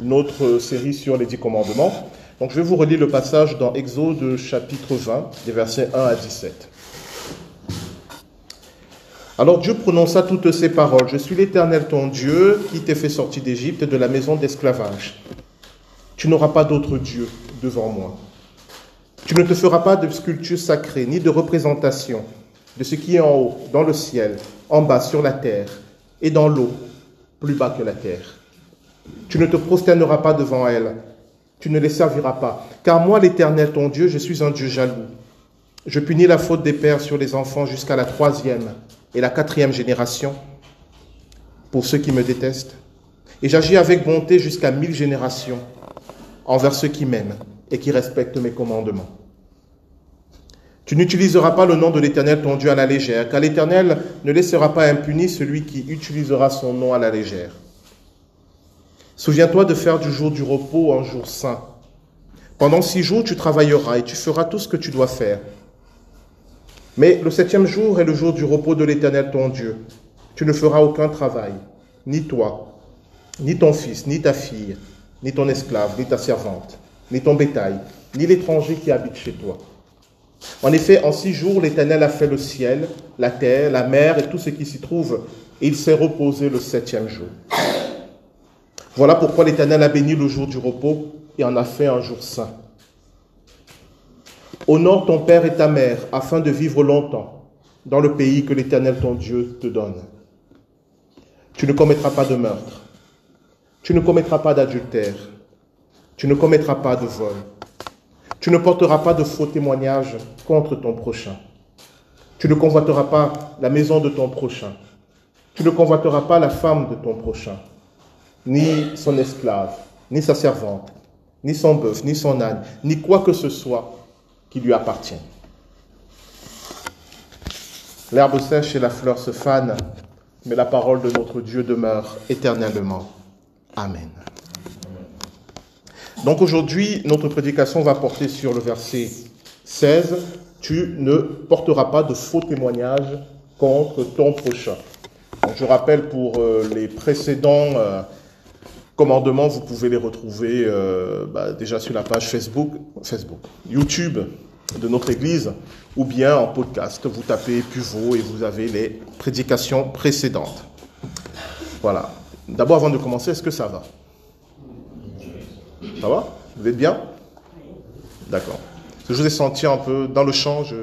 notre série sur les dix commandements. Donc je vais vous relire le passage dans Exode chapitre 20, des versets 1 à 17. Alors Dieu prononça toutes ces paroles. Je suis l'Éternel ton Dieu qui t'ai fait sortir d'Égypte de la maison d'esclavage. Tu n'auras pas d'autre Dieu devant moi. Tu ne te feras pas de sculpture sacrée, ni de représentation de ce qui est en haut, dans le ciel, en bas, sur la terre, et dans l'eau, plus bas que la terre. Tu ne te prosterneras pas devant elles, tu ne les serviras pas, car moi, l'Éternel, ton Dieu, je suis un Dieu jaloux. Je punis la faute des pères sur les enfants jusqu'à la troisième et la quatrième génération pour ceux qui me détestent. Et j'agis avec bonté jusqu'à mille générations envers ceux qui m'aiment et qui respectent mes commandements. Tu n'utiliseras pas le nom de l'Éternel ton Dieu à la légère, car l'Éternel ne laissera pas impuni celui qui utilisera son nom à la légère. Souviens-toi de faire du jour du repos un jour saint. Pendant six jours, tu travailleras et tu feras tout ce que tu dois faire. Mais le septième jour est le jour du repos de l'Éternel ton Dieu. Tu ne feras aucun travail, ni toi, ni ton fils, ni ta fille, ni ton esclave, ni ta servante, ni ton bétail, ni l'étranger qui habite chez toi. En effet, en six jours, l'Éternel a fait le ciel, la terre, la mer et tout ce qui s'y trouve, et il s'est reposé le septième jour. Voilà pourquoi l'Éternel a béni le jour du repos et en a fait un jour saint. Honore ton père et ta mère afin de vivre longtemps dans le pays que l'Éternel ton Dieu te donne. Tu ne commettras pas de meurtre. Tu ne commettras pas d'adultère. Tu ne commettras pas de vol. Tu ne porteras pas de faux témoignages contre ton prochain. Tu ne convoiteras pas la maison de ton prochain. Tu ne convoiteras pas la femme de ton prochain, ni son esclave, ni sa servante, ni son bœuf, ni son âne, ni quoi que ce soit qui lui appartient. L'herbe sèche et la fleur se fanent, mais la parole de notre Dieu demeure éternellement. Amen. Donc aujourd'hui, notre prédication va porter sur le verset 16. Tu ne porteras pas de faux témoignages contre ton prochain. je rappelle pour euh, les précédents euh, commandements, vous pouvez les retrouver euh, bah, déjà sur la page Facebook, Facebook, YouTube de notre Église, ou bien en podcast. Vous tapez Puvot et vous avez les prédications précédentes. Voilà. D'abord, avant de commencer, est-ce que ça va? Ça va? Vous êtes bien? D'accord. Je vous ai senti un peu dans le champ, je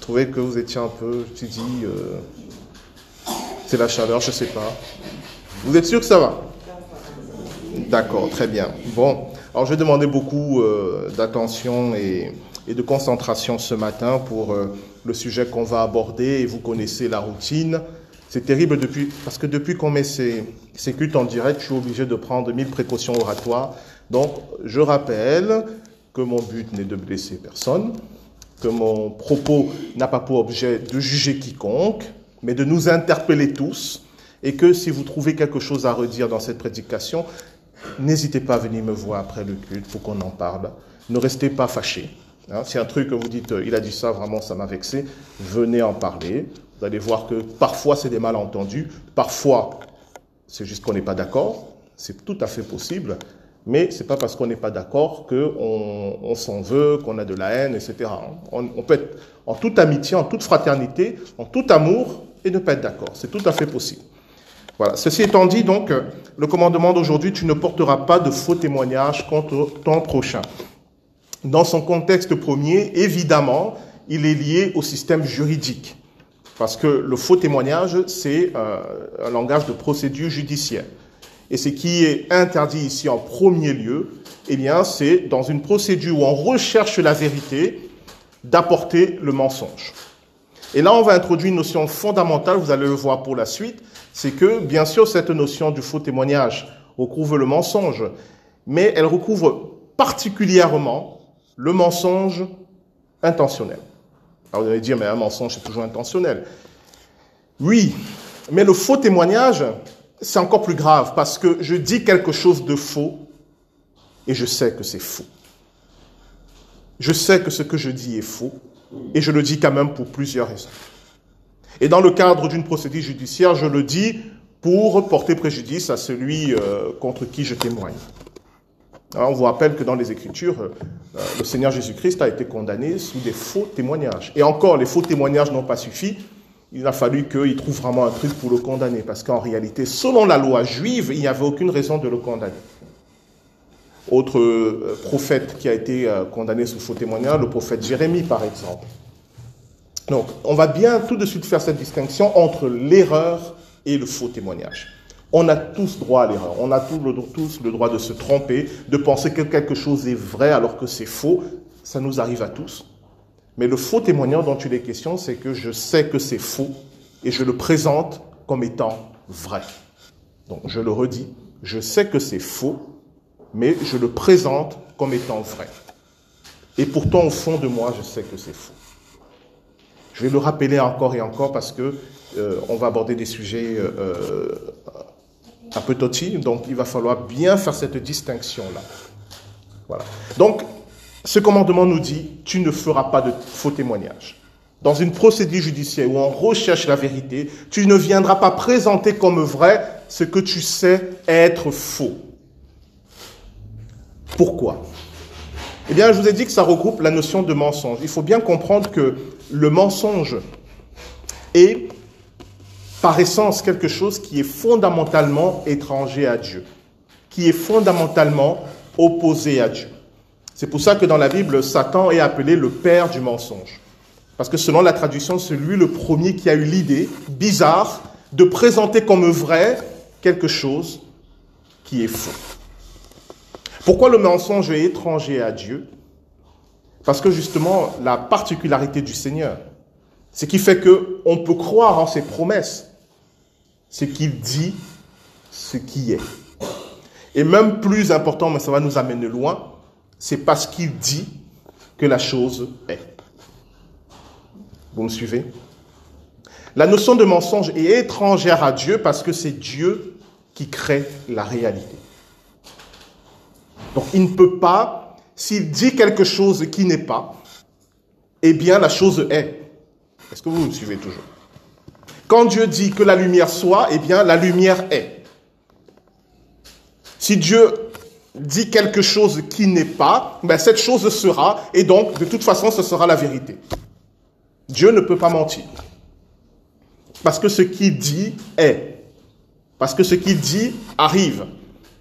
trouvais que vous étiez un peu, je me suis dit, euh, c'est la chaleur, je ne sais pas. Vous êtes sûr que ça va? D'accord, très bien. Bon, alors je vais demander beaucoup euh, d'attention et, de concentration ce matin pour euh, le sujet qu'on va aborder et vous connaissez la routine. C'est terrible depuis, parce que depuis qu'on met ces, ces cultes en direct, je suis obligé de prendre mille précautions oratoires donc, je rappelle que mon but n'est de blesser personne, que mon propos n'a pas pour objet de juger quiconque, mais de nous interpeller tous, et que si vous trouvez quelque chose à redire dans cette prédication, n'hésitez pas à venir me voir après le culte pour qu'on en parle. Ne restez pas fâchés. Hein. si un truc que vous dites, il a dit ça, vraiment ça m'a vexé, venez en parler. Vous allez voir que parfois c'est des malentendus, parfois c'est juste qu'on n'est pas d'accord, c'est tout à fait possible, mais c'est pas parce qu'on n'est pas d'accord qu'on on, s'en veut, qu'on a de la haine, etc. On, on, peut être en toute amitié, en toute fraternité, en tout amour et ne pas être d'accord. C'est tout à fait possible. Voilà. Ceci étant dit, donc, le commandement d'aujourd'hui, tu ne porteras pas de faux témoignages contre ton prochain. Dans son contexte premier, évidemment, il est lié au système juridique. Parce que le faux témoignage, c'est euh, un langage de procédure judiciaire. Et ce qui est interdit ici en premier lieu, eh bien, c'est dans une procédure où on recherche la vérité, d'apporter le mensonge. Et là, on va introduire une notion fondamentale, vous allez le voir pour la suite, c'est que, bien sûr, cette notion du faux témoignage recouvre le mensonge, mais elle recouvre particulièrement le mensonge intentionnel. Alors vous allez dire, mais un mensonge, c'est toujours intentionnel. Oui, mais le faux témoignage, c'est encore plus grave parce que je dis quelque chose de faux et je sais que c'est faux. Je sais que ce que je dis est faux et je le dis quand même pour plusieurs raisons. Et dans le cadre d'une procédure judiciaire, je le dis pour porter préjudice à celui euh, contre qui je témoigne. On vous rappelle que dans les Écritures, euh, le Seigneur Jésus-Christ a été condamné sous des faux témoignages. Et encore, les faux témoignages n'ont pas suffi. Il a fallu qu'il trouve vraiment un truc pour le condamner, parce qu'en réalité, selon la loi juive, il n'y avait aucune raison de le condamner. Autre euh, prophète qui a été condamné sous faux témoignage, le prophète Jérémie, par exemple. Donc, on va bien tout de suite faire cette distinction entre l'erreur et le faux témoignage. On a tous droit à l'erreur. On a tous le droit de se tromper, de penser que quelque chose est vrai alors que c'est faux. Ça nous arrive à tous. Mais le faux témoignage dont il est question, c'est que je sais que c'est faux et je le présente comme étant vrai. Donc, je le redis, je sais que c'est faux, mais je le présente comme étant vrai. Et pourtant, au fond de moi, je sais que c'est faux. Je vais le rappeler encore et encore parce que euh, on va aborder des sujets euh, euh, un peu touchy, donc il va falloir bien faire cette distinction-là. Voilà. Donc, ce commandement nous dit, tu ne feras pas de faux témoignages. Dans une procédure judiciaire où on recherche la vérité, tu ne viendras pas présenter comme vrai ce que tu sais être faux. Pourquoi? Eh bien, je vous ai dit que ça regroupe la notion de mensonge. Il faut bien comprendre que le mensonge est par essence quelque chose qui est fondamentalement étranger à Dieu, qui est fondamentalement opposé à Dieu. C'est pour ça que dans la Bible, Satan est appelé le père du mensonge. Parce que selon la traduction, c'est lui le premier qui a eu l'idée bizarre de présenter comme vrai quelque chose qui est faux. Pourquoi le mensonge est étranger à Dieu? Parce que justement, la particularité du Seigneur, c'est qui fait que on peut croire en ses promesses, ce qu'il dit, ce qui est. Et même plus important, mais ça va nous amener loin, c'est parce qu'il dit que la chose est. Vous me suivez? La notion de mensonge est étrangère à Dieu parce que c'est Dieu qui crée la réalité. Donc il ne peut pas s'il dit quelque chose qui n'est pas, eh bien la chose est. Est-ce que vous me suivez toujours? Quand Dieu dit que la lumière soit, eh bien la lumière est. Si Dieu dit quelque chose qui n'est pas, ben cette chose sera, et donc de toute façon ce sera la vérité. Dieu ne peut pas mentir. Parce que ce qu'il dit est. Parce que ce qu'il dit arrive.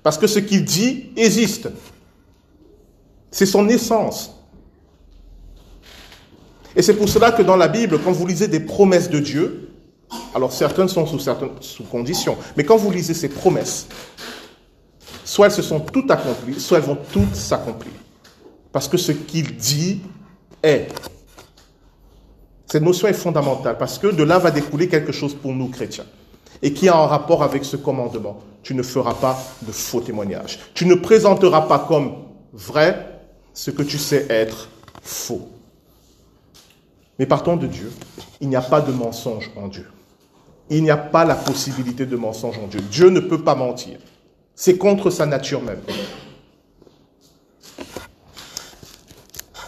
Parce que ce qu'il dit existe. C'est son essence. Et c'est pour cela que dans la Bible, quand vous lisez des promesses de Dieu, alors certaines sont sous certaines conditions, mais quand vous lisez ces promesses, soit elles se sont toutes accomplies, soit elles vont toutes s'accomplir. Parce que ce qu'il dit est. Cette notion est fondamentale parce que de là va découler quelque chose pour nous chrétiens et qui a un rapport avec ce commandement. Tu ne feras pas de faux témoignages. Tu ne présenteras pas comme vrai ce que tu sais être faux. Mais partons de Dieu. Il n'y a pas de mensonge en Dieu. Il n'y a pas la possibilité de mensonge en Dieu. Dieu ne peut pas mentir. C'est contre sa nature même.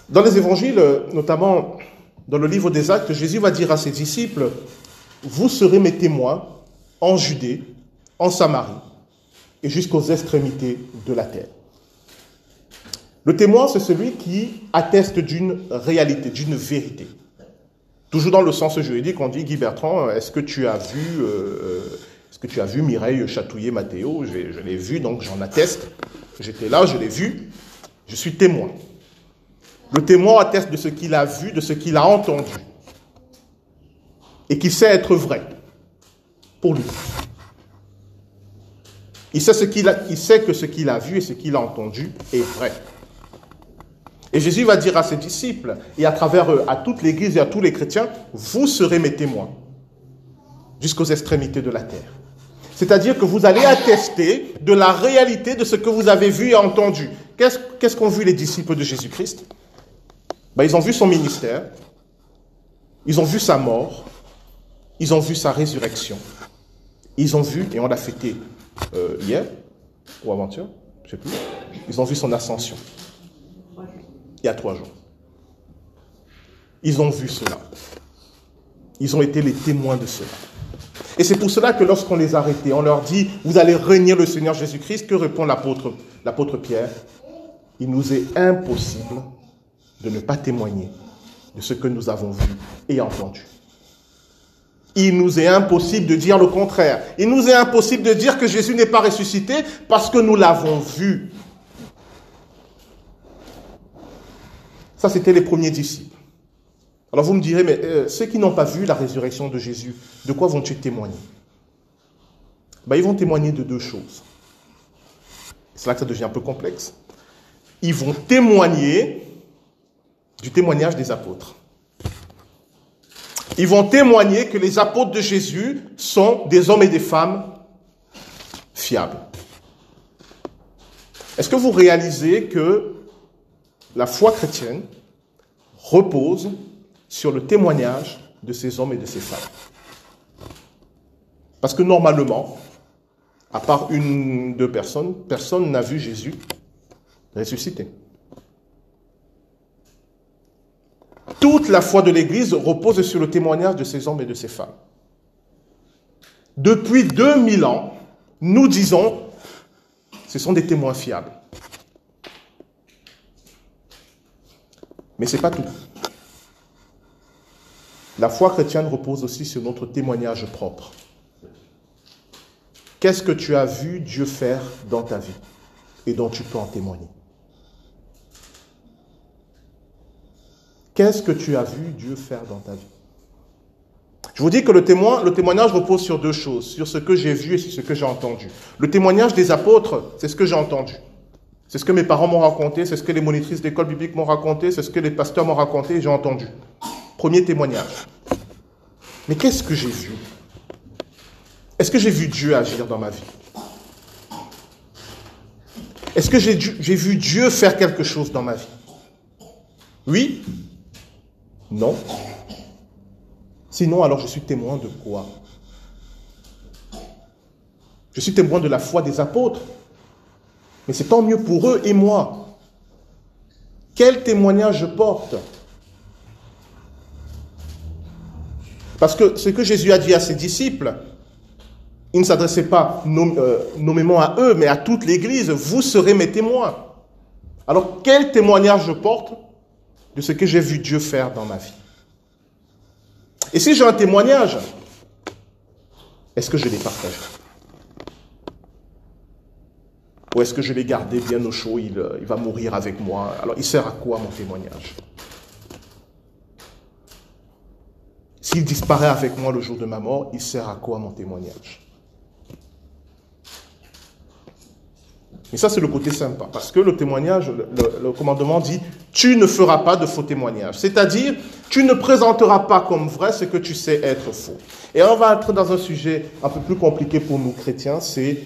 Dans les évangiles, notamment dans le livre des Actes, Jésus va dire à ses disciples, vous serez mes témoins en Judée, en Samarie et jusqu'aux extrémités de la terre. Le témoin, c'est celui qui atteste d'une réalité, d'une vérité. Toujours dans le sens juridique, on dit Guy Bertrand, est-ce que tu as vu, euh, euh, est-ce que tu as vu Mireille chatouiller Mathéo? Je, l'ai vu, donc j'en atteste. J'étais là, je l'ai vu. Je suis témoin. Le témoin atteste de ce qu'il a vu, de ce qu'il a entendu, et qui sait être vrai pour lui. Il sait, que ce qu'il a vu et ce qu'il a entendu est vrai. Et Jésus va dire à ses disciples et à travers eux, à toute l'Église et à tous les chrétiens, vous serez mes témoins jusqu'aux extrémités de la terre. C'est-à-dire que vous allez attester de la réalité de ce que vous avez vu et entendu. Qu'est-ce qu'ont vu les disciples de Jésus-Christ? Ben, Ils ont vu son ministère, ils ont vu sa mort, ils ont vu sa résurrection, ils ont vu, et on l'a fêté euh, hier, ou avant-hier, je sais plus, ils ont vu son ascension il y a trois jours. Ils ont vu cela. Ils ont été les témoins de cela. Et c'est pour cela que lorsqu'on les arrêtait, on leur dit, vous allez régner le Seigneur Jésus-Christ, que répond l'apôtre Pierre? Il nous est impossible de ne pas témoigner de ce que nous avons vu et entendu. Il nous est impossible de dire le contraire. Il nous est impossible de dire que Jésus n'est pas ressuscité parce que nous l'avons vu. Ça, c'était les premiers disciples. Alors vous me direz, mais euh, ceux qui n'ont pas vu la résurrection de Jésus, de quoi vont-ils témoigner? Ben, Ils vont témoigner de deux choses. C'est là que ça devient un peu complexe. Ils vont témoigner du témoignage des apôtres. Ils vont témoigner que les apôtres de Jésus sont des hommes et des femmes fiables. Est-ce que vous réalisez que la foi chrétienne repose sur le témoignage de ces hommes et de ces femmes? Parce que normalement, à part une, deux personnes, personne n'a vu Jésus ressuscité. La foi de l'Église repose sur le témoignage de ces hommes et de ces femmes. Depuis 2000 ans, nous disons, ce sont des témoins fiables. Mais ce n'est pas tout. La foi chrétienne repose aussi sur notre témoignage propre. Qu'est-ce que tu as vu Dieu faire dans ta vie et dont tu peux en témoigner? Qu'est-ce que tu as vu Dieu faire dans ta vie? Je vous dis que le, témoignage repose sur deux choses, sur ce que j'ai vu et sur ce que j'ai entendu. Le témoignage des apôtres, c'est ce que j'ai entendu. C'est ce que mes parents m'ont raconté, c'est ce que les monitrices d'école biblique m'ont raconté, c'est ce que les pasteurs m'ont raconté j'ai entendu. Premier témoignage. Mais qu'est-ce que j'ai vu? Est-ce que j'ai vu Dieu agir dans ma vie? Est-ce que j'ai vu Dieu faire quelque chose dans ma vie? Oui Non Sinon, alors je suis témoin de quoi? Je suis témoin de la foi des apôtres. Mais c'est tant mieux pour eux et moi. Quel témoignage je porte? Parce que ce que Jésus a dit à ses disciples, il ne s'adressait pas euh, nommément à eux, mais à toute l'Église. Vous serez mes témoins. Alors quel témoignage je porte? De ce que j'ai vu Dieu faire dans ma vie. Et si j'ai un témoignage, est-ce que je l'ai partagé? Ou est-ce que je l'ai gardé bien au chaud, il, euh, il va mourir avec moi? Alors il sert à quoi mon témoignage? S'il disparaît avec moi le jour de ma mort, il sert à quoi mon témoignage? Et ça, c'est le côté sympa, parce que le témoignage, le, commandement dit, tu ne feras pas de faux témoignages. C'est-à-dire, tu ne présenteras pas comme vrai ce que tu sais être faux. Et on va entrer dans un sujet un peu plus compliqué pour nous chrétiens, c'est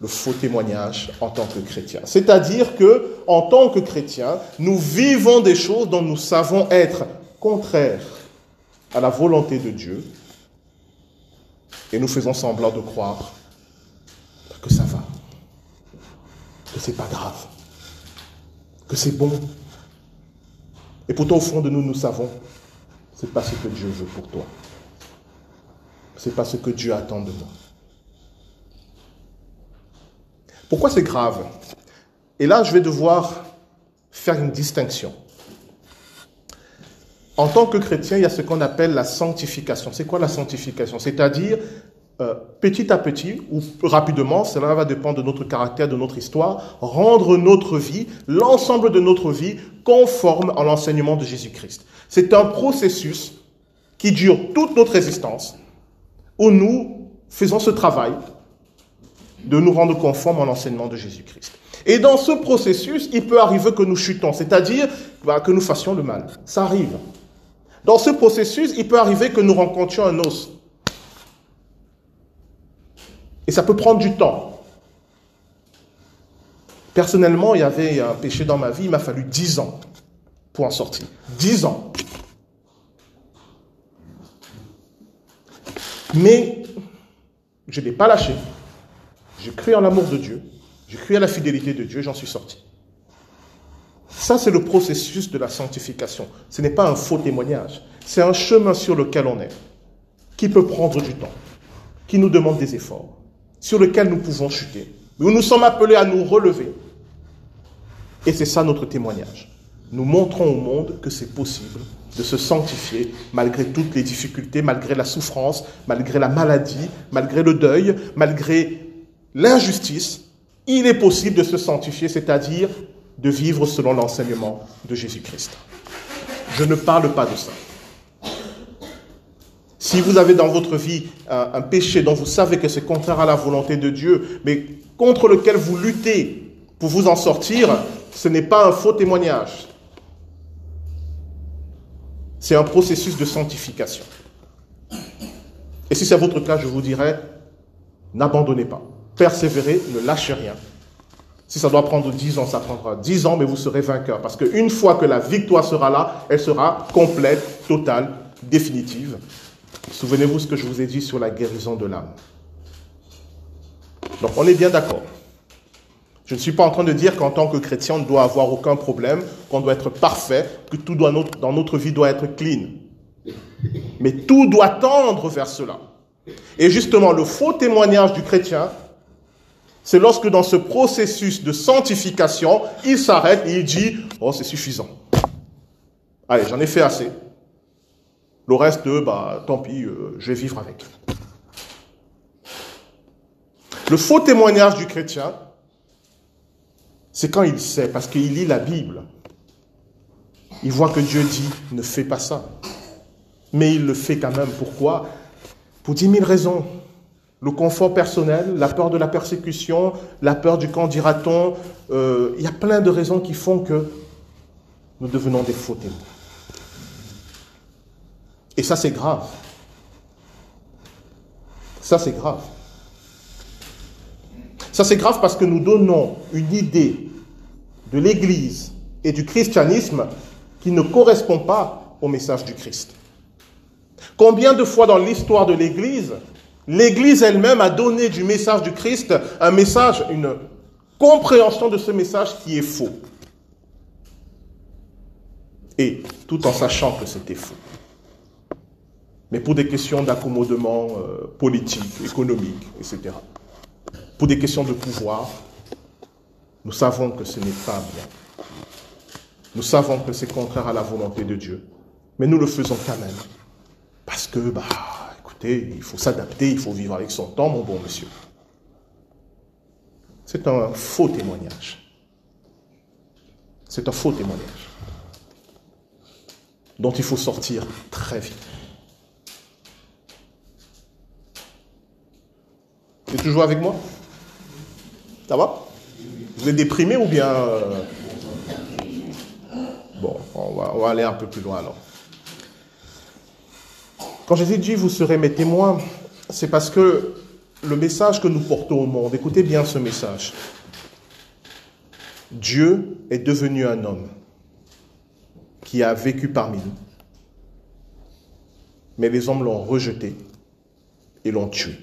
le faux témoignage en tant que chrétien. C'est-à-dire que, en tant que chrétien, nous vivons des choses dont nous savons être contraires à la volonté de Dieu et nous faisons semblant de croire que ça va, que c'est pas grave, que c'est bon. Et pourtant, au fond de nous, nous savons, c'est pas ce que Dieu veut pour toi. C'est pas ce que Dieu attend de moi. Pourquoi c'est grave? Et là, je vais devoir faire une distinction. En tant que chrétien, il y a ce qu'on appelle la sanctification. C'est quoi la sanctification? C'est-à-dire, euh, petit à petit ou rapidement, cela va dépendre de notre caractère, de notre histoire, rendre notre vie, l'ensemble de notre vie, conforme à l'enseignement de Jésus-Christ. C'est un processus qui dure toute notre existence, où nous faisons ce travail de nous rendre conformes à l'enseignement de Jésus-Christ. Et dans ce processus, il peut arriver que nous chutons, c'est-à-dire bah, que nous fassions le mal. Ça arrive. Dans ce processus, il peut arriver que nous rencontrions un os. Et ça peut prendre du temps. Personnellement, il y avait un péché dans ma vie, il m'a fallu dix ans pour en sortir. Dix ans. Mais je n'ai pas lâché. J'ai cru en l'amour de Dieu. J'ai cru à la fidélité de Dieu, j'en suis sorti. Ça, c'est le processus de la sanctification. Ce n'est pas un faux témoignage. C'est un chemin sur lequel on est, qui peut prendre du temps. qui nous demande des efforts, sur lesquels nous pouvons chuter. Nous nous sommes appelés à nous relever. Et c'est ça notre témoignage. Nous montrons au monde que c'est possible de se sanctifier malgré toutes les difficultés, malgré la souffrance, malgré la maladie, malgré le deuil, malgré l'injustice. Il est possible de se sanctifier, c'est-à-dire de vivre selon l'enseignement de Jésus-Christ. Je ne parle pas de ça. Si vous avez dans votre vie un, péché dont vous savez que c'est contraire à la volonté de Dieu, mais contre lequel vous luttez pour vous en sortir, ce n'est pas un faux témoignage. C'est un processus de sanctification. Et si c'est votre cas, je vous dirais, n'abandonnez pas. Persévérez, ne lâchez rien. Si ça doit prendre dix ans, ça prendra dix ans, mais vous serez vainqueur. Parce qu'une fois que la victoire sera là, elle sera complète, totale, définitive. Souvenez-vous ce que je vous ai dit sur la guérison de l'âme. Donc on est bien d'accord. Je ne suis pas en train de dire qu'en tant que chrétien, on ne doit avoir aucun problème, qu'on doit être parfait, que tout doit, dans notre vie doit être clean. Mais tout doit tendre vers cela. Et justement, le faux témoignage du chrétien, c'est lorsque dans ce processus de sanctification, il s'arrête et il dit, oh c'est suffisant. Allez, j'en ai fait assez. Le reste, bah, tant pis, euh, je vais vivre avec. Le faux témoignage du chrétien, c'est quand il sait, parce qu'il lit la Bible. Il voit que Dieu dit, ne fais pas ça. Mais il le fait quand même. Pourquoi? Pour dix mille raisons. Le confort personnel, la peur de la persécution, la peur du camp dira-t-on. Euh, il y a plein de raisons qui font que nous devenons des faux témoins. Et ça, c'est grave. Ça, c'est grave. Ça, c'est grave parce que nous donnons une idée de l'Église et du christianisme qui ne correspond pas au message du Christ. Combien de fois dans l'histoire de l'Église, l'Église elle-même a donné du message du Christ un message, une compréhension de ce message qui est faux. Et tout en sachant que c'était faux mais pour des questions d'accommodement euh, politique, économique, etc. Pour des questions de pouvoir, nous savons que ce n'est pas bien. Nous savons que c'est contraire à la volonté de Dieu. Mais nous le faisons quand même. Parce que, bah, écoutez, il faut s'adapter, il faut vivre avec son temps, mon bon monsieur. C'est un faux témoignage. C'est un faux témoignage dont il faut sortir très vite. Vous êtes toujours avec moi? Ça va? Vous êtes déprimé ou bien... Euh, bon, on va, on va aller un peu plus loin alors. Quand Jésus dit vous serez mes témoins, c'est parce que le message que nous portons au monde, écoutez bien ce message. Dieu est devenu un homme qui a vécu parmi nous. Mais les hommes l'ont rejeté et l'ont tué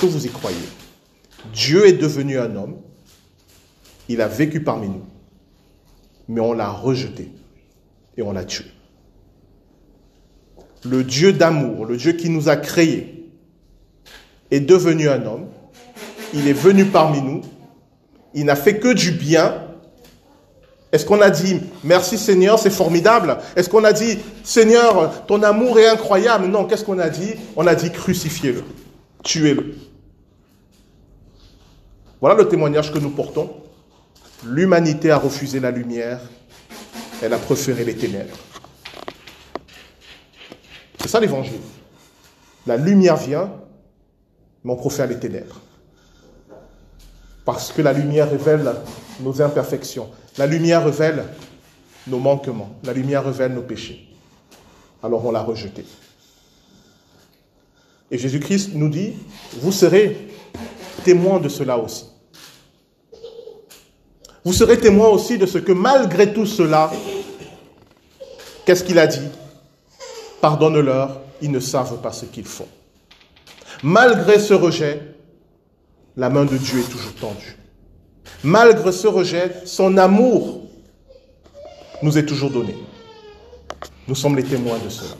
que vous y croyez. Dieu est devenu un homme, il a vécu parmi nous, mais on l'a rejeté et on l'a tué. Le Dieu d'amour, le Dieu qui nous a créés, est devenu un homme, il est venu parmi nous, il n'a fait que du bien. Est-ce qu'on a dit merci Seigneur, c'est formidable? Est-ce qu'on a dit Seigneur, ton amour est incroyable? Non, qu'est-ce qu'on a dit? On a dit crucifiez-le, tuez-le. Voilà le témoignage que nous portons. L'humanité a refusé la lumière, elle a préféré les ténèbres. C'est ça l'évangile. La lumière vient, mais on préfère les ténèbres. Parce que la lumière révèle nos imperfections. La lumière révèle nos manquements. La lumière révèle nos péchés. Alors on l'a rejeté. Et Jésus-Christ nous dit, vous serez témoins de cela aussi. Vous serez témoin aussi de ce que malgré tout cela, qu'est-ce qu'il a dit? Pardonne-leur, ils ne savent pas ce qu'ils font. Malgré ce rejet, la main de Dieu est toujours tendue. Malgré ce rejet, son amour nous est toujours donné. Nous sommes les témoins de cela.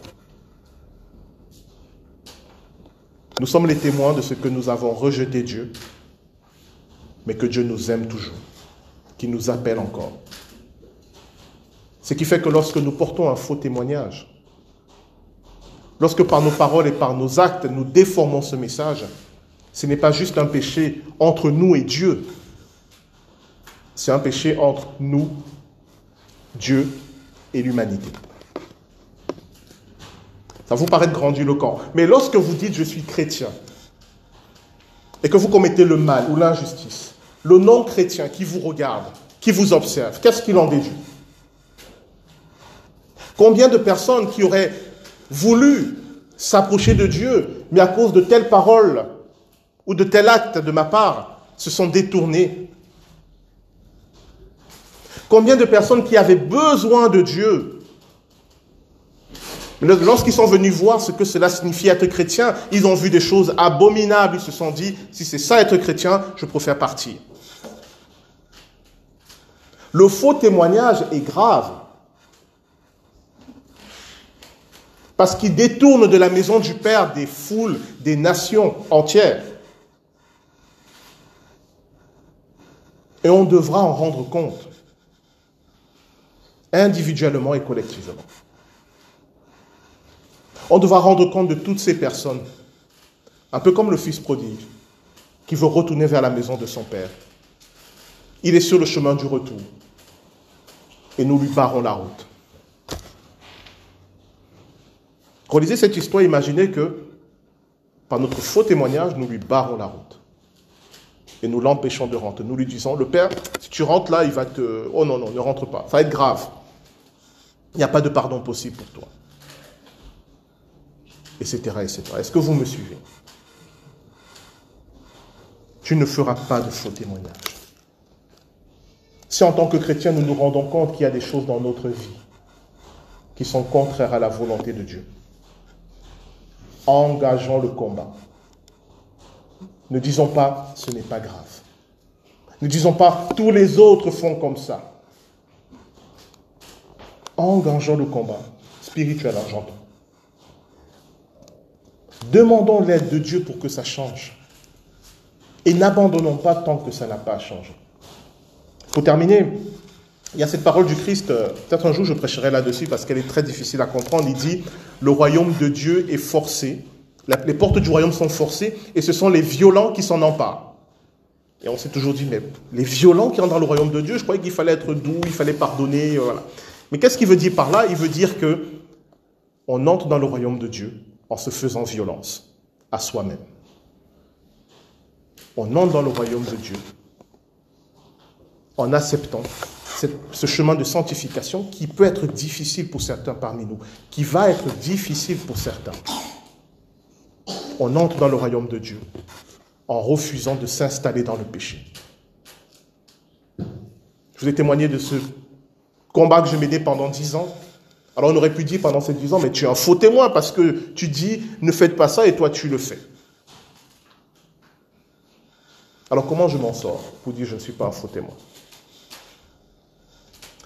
Nous sommes les témoins de ce que nous avons rejeté Dieu, mais que Dieu nous aime toujours, qui nous appelle encore. Ce qui fait que lorsque nous portons un faux témoignage, lorsque par nos paroles et par nos actes nous déformons ce message, ce n'est pas juste un péché entre nous et Dieu, c'est un péché entre nous, Dieu et l'humanité. Ça vous paraît grandiloquent. Mais lorsque vous dites je suis chrétien et que vous commettez le mal ou l'injustice, le non-chrétien qui vous regarde, qui vous observe, qu'est-ce qu'il en déduit? Combien de personnes qui auraient voulu s'approcher de Dieu, mais à cause de telles paroles ou de tel acte de ma part, se sont détournées Combien de personnes qui avaient besoin de Dieu Lorsqu'ils sont venus voir ce que cela signifie être chrétien, ils ont vu des choses abominables. Ils se sont dit, si c'est ça être chrétien, je préfère partir. Le faux témoignage est grave. Parce qu'il détourne de la maison du Père des foules, des nations entières. Et on devra en rendre compte, individuellement et collectivement. On devra rendre compte de toutes ces personnes, un peu comme le fils prodigue, qui veut retourner vers la maison de son père. Il est sur le chemin du retour et nous lui barrons la route. Relisez cette histoire, imaginez que par notre faux témoignage, nous lui barrons la route. Et nous l'empêchons de rentrer. Nous lui disons, le Père, si tu rentres là, il va te... Oh non, non, ne rentre pas. Ça va être grave. Il n'y a pas de pardon possible pour toi etc. etc. Est-ce que vous me suivez? Tu ne feras pas de faux témoignages. Si en tant que chrétien, nous nous rendons compte qu'il y a des choses dans notre vie qui sont contraires à la volonté de Dieu, engageons le combat. Ne disons pas ce n'est pas grave. Ne disons pas tous les autres font comme ça. Engageons le combat spirituel, j'entends. Demandons l'aide de Dieu pour que ça change. Et n'abandonnons pas tant que ça n'a pas changé. Pour terminer, il y a cette parole du Christ, euh, peut-être un jour je prêcherai là-dessus parce qu'elle est très difficile à comprendre. Il dit, le royaume de Dieu est forcé, les portes du royaume sont forcées et ce sont les violents qui s'en emparent. Et on s'est toujours dit, mais les violents qui entrent dans le royaume de Dieu, je croyais qu'il fallait être doux, il fallait pardonner, euh, voilà. Mais qu'est-ce qu'il veut dire par là? Il veut dire que on entre dans le royaume de Dieu en se faisant violence à soi-même. On entre dans le royaume de Dieu en acceptant ce chemin de sanctification qui peut être difficile pour certains parmi nous, qui va être difficile pour certains. On entre dans le royaume de Dieu en refusant de s'installer dans le péché. Je vous ai témoigné de ce combat que je m'aidais pendant dix ans alors on aurait pu dire pendant ces dix ans, mais tu es un faux témoin parce que tu dis ne faites pas ça et toi tu le fais. Alors comment je m'en sors pour dire je ne suis pas un faux témoin?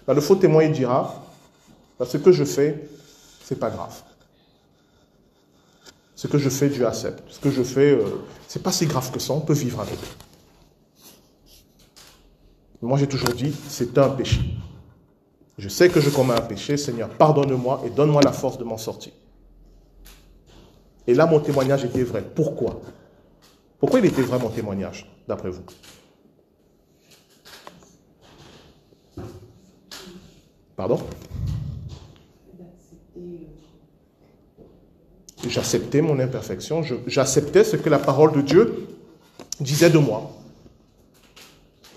Ben, Le faux témoin il dira ben, ce que je fais, c'est pas grave. Ce que je fais, Dieu accepte. Ce que je fais, euh, c'est pas si grave que ça, on peut vivre avec. Moi j'ai toujours dit, c'est un péché. Je sais que je commets un péché, Seigneur, pardonne-moi et donne-moi la force de m'en sortir. Et là, mon témoignage était vrai. Pourquoi? Pourquoi il était vrai mon témoignage, d'après vous? Pardon? J'acceptais mon imperfection, j'acceptais ce que la parole de Dieu disait de moi.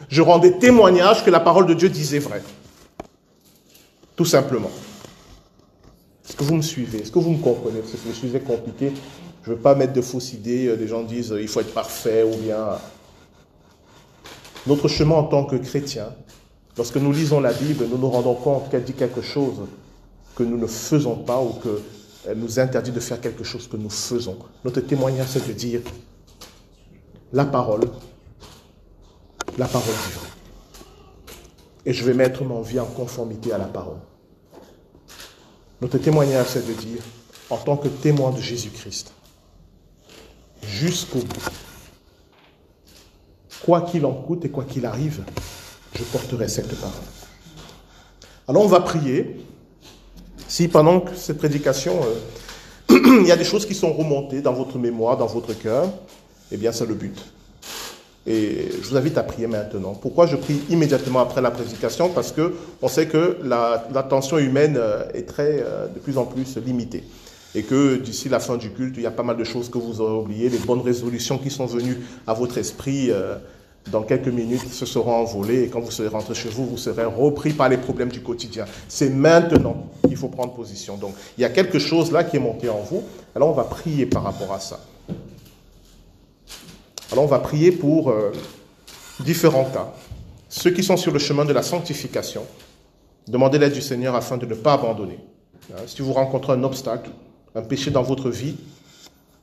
Je rendais témoignage que la parole de Dieu disait vrai. Tout simplement. Est-ce que vous me suivez? Est-ce que vous me comprenez? Parce que c'est des sujets compliqués. Je ne veux pas mettre de fausses idées. Euh, des gens disent euh, il faut être parfait ou bien. Notre chemin en tant que chrétien, lorsque nous lisons la Bible, nous nous rendons compte qu'elle dit quelque chose que nous ne faisons pas ou qu'elle nous interdit de faire quelque chose que nous faisons. Notre témoignage, c'est de dire la parole, la parole du et je vais mettre mon vie en conformité à la parole. Notre témoignage, c'est de dire, en tant que témoin de Jésus-Christ, jusqu'au bout. Quoi qu'il en coûte et quoi qu'il arrive, je porterai cette parole. Alors on va prier. Si pendant cette prédication, euh, il y a des choses qui sont remontées dans votre mémoire, dans votre cœur, eh bien c'est le but. Et je vous invite à prier maintenant. Pourquoi je prie immédiatement après la prédication? Parce que on sait que l'attention humaine euh, est très, euh, de plus en plus limitée. Et que d'ici la fin du culte, il y a pas mal de choses que vous aurez oubliées, les bonnes résolutions qui sont venues à votre esprit. Euh, dans quelques minutes, se seront envolées et quand vous serez rentré chez vous, vous serez repris par les problèmes du quotidien. C'est maintenant qu'il faut prendre position. Donc, il y a quelque chose là qui est monté en vous. Alors, on va prier par rapport à ça. Alors on va prier pour euh, différents cas. Ceux qui sont sur le chemin de la sanctification, demandez l'aide du Seigneur afin de ne pas abandonner. Hein, si vous rencontrez un obstacle, un péché dans votre vie,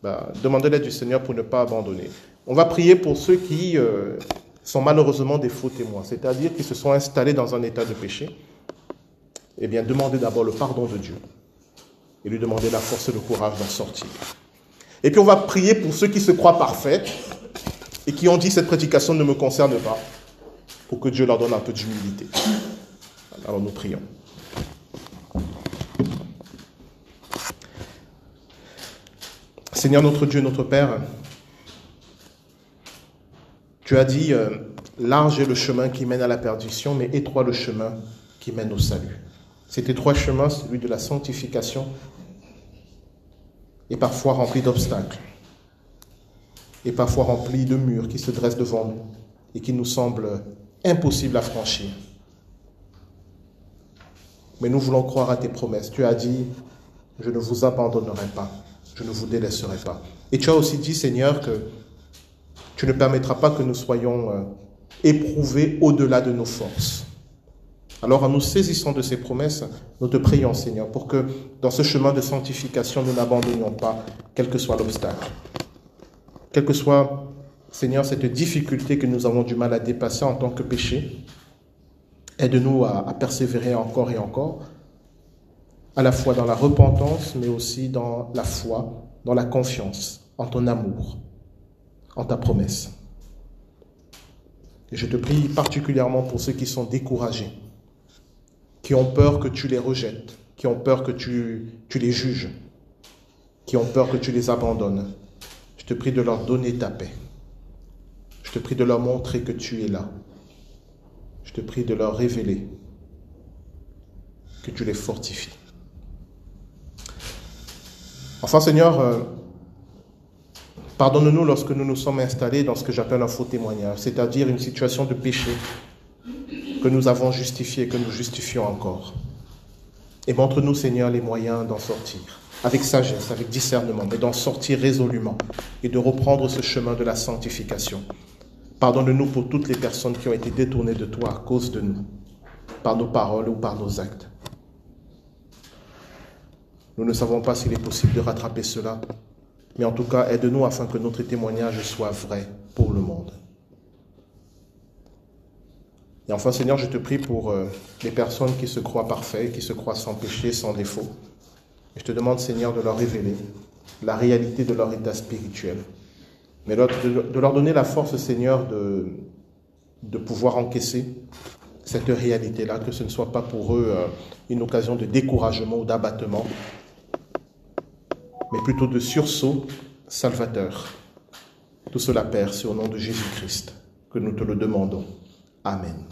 ben, demandez l'aide du Seigneur pour ne pas abandonner. On va prier pour ceux qui euh, sont malheureusement des faux témoins, c'est-à-dire qui se sont installés dans un état de péché. Eh bien, demandez d'abord le pardon de Dieu et lui demander la force et le courage d'en sortir. Et puis on va prier pour ceux qui se croient parfaits, et qui ont dit cette prédication ne me concerne pas, pour que Dieu leur donne un peu d'humilité. Alors nous prions. Seigneur notre Dieu, notre Père, tu as dit, euh, large est le chemin qui mène à la perdition, mais étroit le chemin qui mène au salut. Cet étroit chemin, celui de la sanctification, est parfois rempli d'obstacles et parfois rempli de murs qui se dressent devant nous et qui nous semblent impossibles à franchir. Mais nous voulons croire à tes promesses. Tu as dit, je ne vous abandonnerai pas, je ne vous délaisserai pas. Et tu as aussi dit, Seigneur, que tu ne permettras pas que nous soyons euh, éprouvés au-delà de nos forces. Alors en nous saisissant de ces promesses, nous te prions, Seigneur, pour que dans ce chemin de sanctification, nous n'abandonnions pas, quel que soit l'obstacle. Quelle que soit, Seigneur, cette difficulté que nous avons du mal à dépasser en tant que péché, aide-nous à, persévérer encore et encore, à la fois dans la repentance, mais aussi dans la foi, dans la confiance, en ton amour, en ta promesse. Et je te prie particulièrement pour ceux qui sont découragés, qui ont peur que tu les rejettes, qui ont peur que tu les juges, qui ont peur que tu les abandonnes. Je te prie de leur donner ta paix. Je te prie de leur montrer que tu es là. Je te prie de leur révéler que tu les fortifies. Enfin Seigneur, euh, pardonne-nous lorsque nous nous sommes installés dans ce que j'appelle un faux témoignage, c'est-à-dire une situation de péché que nous avons justifiée et que nous justifions encore. Et montre-nous Seigneur les moyens d'en sortir avec sagesse, avec discernement, mais d'en sortir résolument et de reprendre ce chemin de la sanctification. Pardonne-nous pour toutes les personnes qui ont été détournées de toi à cause de nous, par nos paroles ou par nos actes. Nous ne savons pas s'il est possible de rattraper cela, mais en tout cas, aide-nous afin que notre témoignage soit vrai pour le monde. Et enfin, Seigneur, je te prie pour euh, les personnes qui se croient parfaits, qui se croient sans péché, sans défaut. Et je te demande, Seigneur, de leur révéler la réalité de leur état spirituel. Mais de leur donner la force, Seigneur, de, de pouvoir encaisser cette réalité-là, que ce ne soit pas pour eux euh, une occasion de découragement ou d'abattement, mais plutôt de sursaut salvateur. Tout cela, Père, c'est au nom de Jésus-Christ que nous te le demandons. Amen.